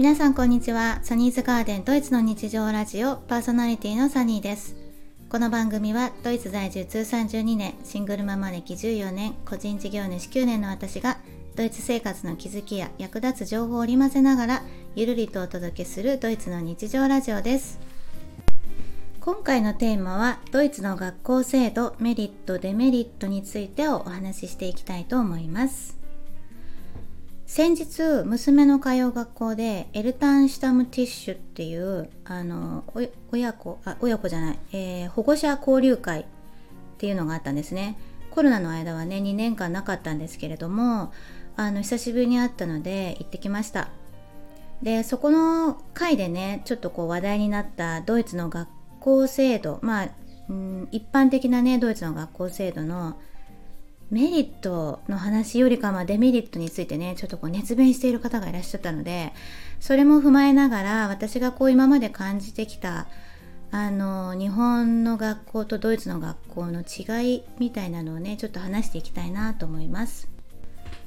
皆さんこんにちは。サニーズガーデンドイツの日常ラジオパーソナリティのサニーです。この番組はドイツ在住通算12年シングルママ歴14年個人事業主9年の私がドイツ生活の気づきや役立つ情報を織り交ぜながらゆるりとお届けするドイツの日常ラジオです。今回のテーマはドイツの学校制度メリットデメリットについてをお話ししていきたいと思います。先日娘の通う学校でエルタンシュタムティッシュっていうあの親子あ親子じゃない、えー、保護者交流会っていうのがあったんですね。コロナの間はね2年間なかったんですけれどもあの久しぶりに会ったので行ってきました。でそこの会でねちょっとこう話題になったドイツの学校制度まあ、うん、一般的なねドイツの学校制度のメリットの話よりかはデメリットについてねちょっとこう熱弁している方がいらっしゃったのでそれも踏まえながら私がこう今まで感じてきたあの日本の学校とドイツの学校の違いみたいなのをねちょっと話していきたいなと思います。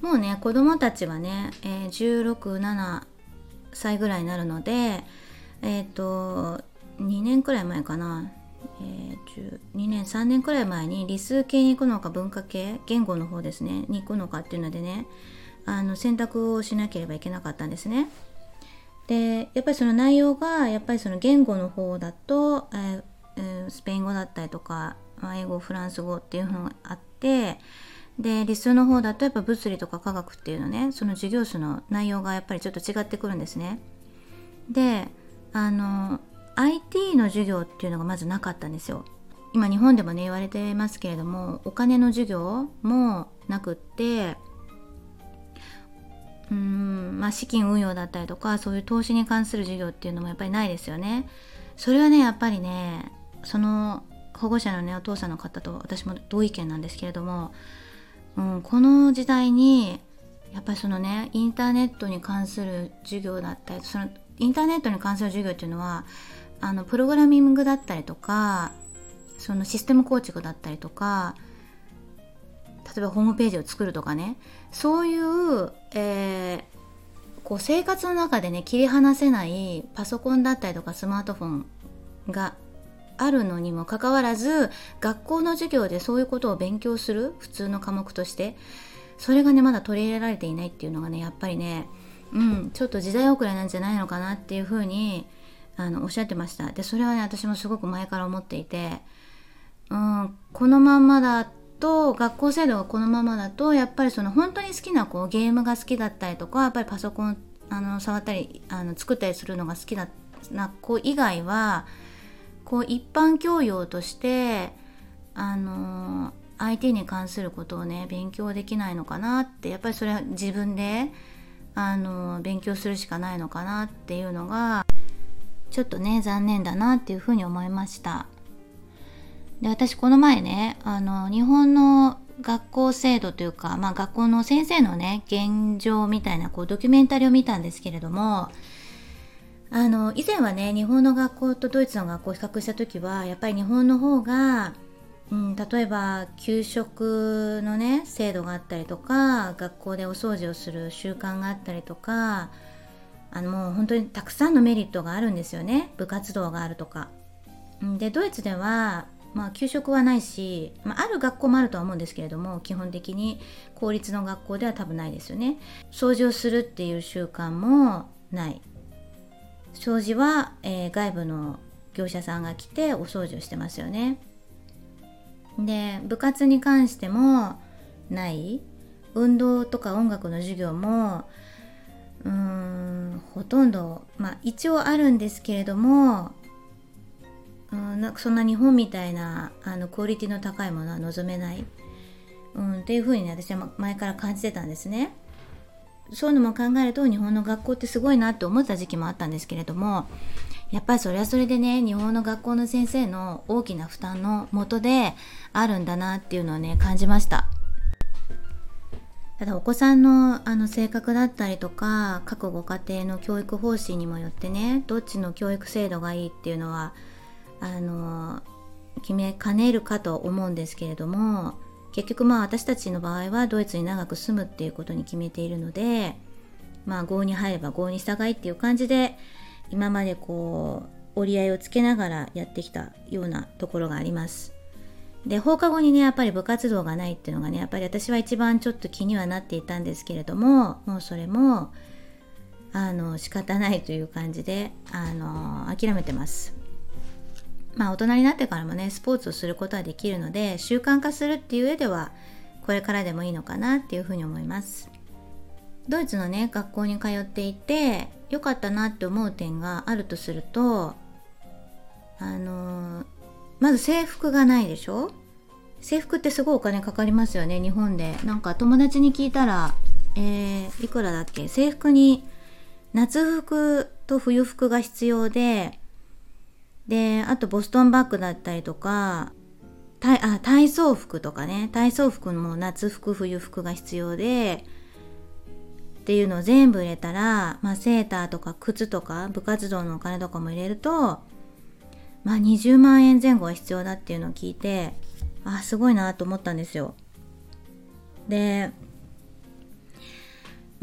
もうね子供たちはね、えー、167歳ぐらいになるのでえっ、ー、と2年くらい前かな。えー、2年3年くらい前に理数系に行くのか文化系言語の方ですねに行くのかっていうのでねあの選択をしなければいけなかったんですね。でやっぱりその内容がやっぱりその言語の方だと、えー、スペイン語だったりとか、ま、英語フランス語っていうのがあってで理数の方だとやっぱ物理とか科学っていうのねその授業数の内容がやっぱりちょっと違ってくるんですね。であの IT の授業っていうのがまずなかったんですよ。今日本でもね言われてますけれどもお金の授業もなくってうんまあ資金運用だったりとかそういう投資に関する授業っていうのもやっぱりないですよね。それはねやっぱりねその保護者のねお父さんの方と私も同意見なんですけれども、うん、この時代にやっぱりそのねインターネットに関する授業だったりそのインターネットに関する授業っていうのはあのプログラミングだったりとかそのシステム構築だったりとか例えばホームページを作るとかねそういう、えー、こう生活の中でね切り離せないパソコンだったりとかスマートフォンがあるのにもかかわらず学校の授業でそういうことを勉強する普通の科目としてそれがねまだ取り入れられていないっていうのがねやっぱりねうんちょっと時代遅れなんじゃないのかなっていうふうにあのおっしゃってました。でそれはね私もすごく前から思っていて、うん、このままだと学校制度がこのままだとやっぱりその本当に好きなこうゲームが好きだったりとかやっぱりパソコンあの触ったりあの作ったりするのが好きな子以外はこう一般教養としてあの IT に関することをね勉強できないのかなってやっぱりそれは自分であの勉強するしかないのかなっていうのがちょっとね残念だなっていうふうに思いました。で私この前ねあの日本の学校制度というか、まあ、学校の先生のね現状みたいなこうドキュメンタリーを見たんですけれどもあの以前はね日本の学校とドイツの学校を比較した時はやっぱり日本の方が、うん、例えば給食のね制度があったりとか学校でお掃除をする習慣があったりとかあのもう本当にたくさんのメリットがあるんですよね部活動があるとか。でドイツではまあ、給食はないし、まあ、ある学校もあるとは思うんですけれども基本的に公立の学校では多分ないですよね。掃除をするっていう習慣もない。掃除は、えー、外部の業者さんが来てお掃除をしてますよね。で部活に関してもない。運動とか音楽の授業もうーんほとんどまあ一応あるんですけれどもうんなんかそんな日本みたいなあのクオリティの高いものは望めない、うん、っていうふうに、ね、私は前から感じてたんですね。そういうのも考えると日本の学校ってすごいなって思った時期もあったんですけれどもやっぱりそれはそれでね日本の学校の先生の大きな負担のもとであるんだなっていうのをね感じました。ただお子さんのあの性格だったりとか各ご家庭の教育方針にもよってねどっちの教育制度がいいっていうのはあの決めかねるかと思うんですけれども結局まあ私たちの場合はドイツに長く住むっていうことに決めているのでまあ合に入れば合に従いっていう感じで今までこう折り合いをつけながらやってきたようなところがあります。で放課後にねやっぱり部活動がないっていうのがねやっぱり私は一番ちょっと気にはなっていたんですけれどももうそれもあの仕方ないという感じであの諦めてますまあ大人になってからもねスポーツをすることはできるので習慣化するっていう上ではこれからでもいいのかなっていうふうに思います。ドイツのね学校に通っていて良かったなって思う点があるとするとあのまず制服がないでしょ？制服ってすごいお金かかりますよね日本で。なんか友達に聞いたらえー、いくらだっけ？制服に夏服と冬服が必要でであとボストンバッグだったりとかあ体操服とかね体操服も夏服冬服が必要でっていうのを全部入れたら、まあ、セーターとか靴とか部活動のお金とかも入れるとまあ20万円前後は必要だっていうのを聞いてあすごいなと思ったんですよ。で、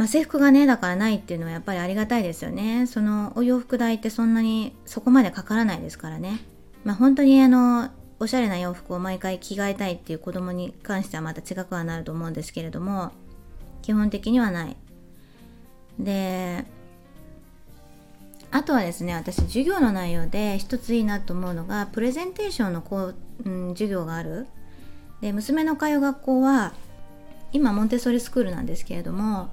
まあ、制服がねだからないっていうのはやっぱりありがたいですよね。そのお洋服代ってそんなにそこまでかからないですからね。まあ本当にあのおしゃれな洋服を毎回着替えたいっていう子供に関してはまた違くはなると思うんですけれども基本的にはない。であとはですね私授業の内容で一ついいなと思うのがプレゼンテーションのこう、うん、授業があるで娘の通う学校は今モンテッソリスクールなんですけれども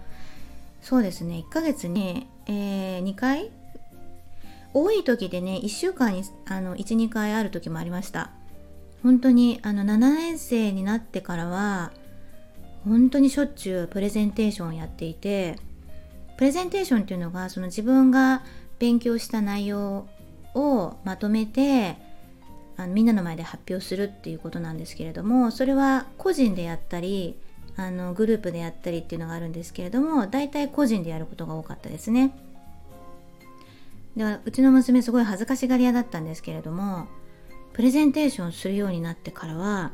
そうですね。1ヶ月に、えー、2回？多い時でね1週間に12回ある時もありました。本当にあの7年生になってからは本当にしょっちゅうプレゼンテーションをやっていてプレゼンテーションっていうのがその自分が勉強した内容をまとめてあのみんなの前で発表するっていうことなんですけれどもそれは個人でやったりあのグループでやったりっていうのがあるんですけれども大体個人でやることが多かったですね。ではうちの娘すごい恥ずかしがり屋だったんですけれどもプレゼンテーションするようになってからは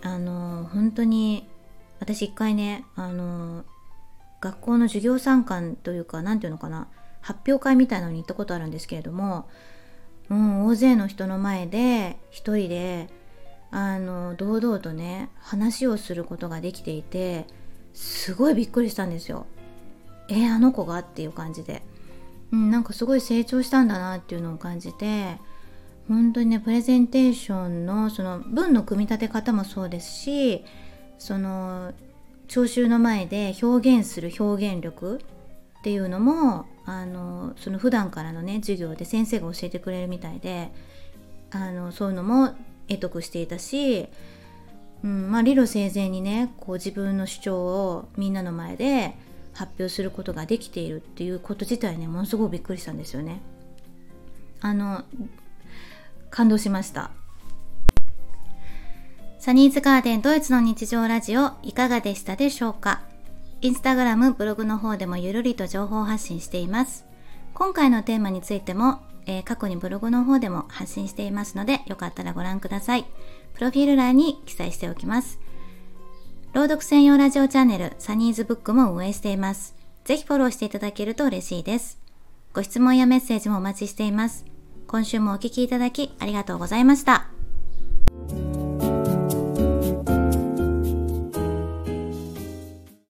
あの本当に私一回ねあの学校の授業参観というか何て言うのかな発表会みたいなのに行ったことあるんですけれどもも、う、大勢の人の前で一人であの堂々とね話をすることができていてすごいびっくりしたんですよ。えー、あの子が？っていう感じで、うん、なんかすごい成長したんだなっていうのを感じて本当にねプレゼンテーションのその文の組み立て方もそうですしその聴衆の前で表現する表現力っていうのもあのその普段からのね授業で先生が教えてくれるみたいであのそういうのも得得していたし、うんまあ、理路整然にねこう自分の主張をみんなの前で発表することができているっていうこと自体ねものすごくびっくりしたんですよね。あの感動しました。サニーズガーデンドイツの日常ラジオいかがでしたでしょうか？インスタグラム、ブログの方でもゆるりと情報発信しています。今回のテーマについても、えー、過去にブログの方でも発信していますので、よかったらご覧ください。プロフィール欄に記載しておきます。朗読専用ラジオチャンネル、サニーズブックも運営しています。ぜひフォローしていただけると嬉しいです。ご質問やメッセージもお待ちしています。今週もお聴きいただきありがとうございました。